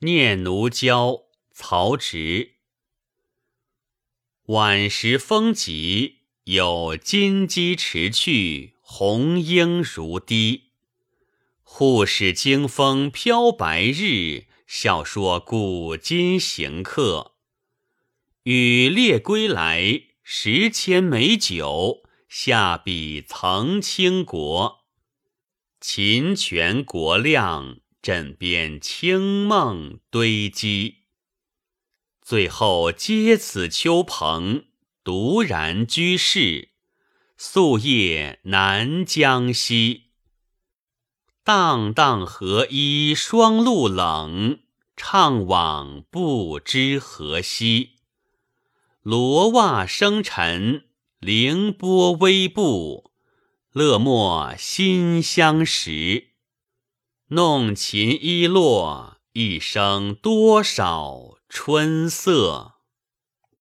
念奴娇，曹植。晚时风急，有金鸡驰去，红英如滴。护使惊风飘白日，笑说古今行客。与列归来，十千美酒，下笔曾倾国。秦权国亮。枕边清梦堆积，最后皆此秋蓬，独然居士。宿夜南江西，荡荡河衣霜露冷，怅惘不知何夕。罗袜生尘，凌波微步，勒墨馨香时。弄琴一落，一生多少春色。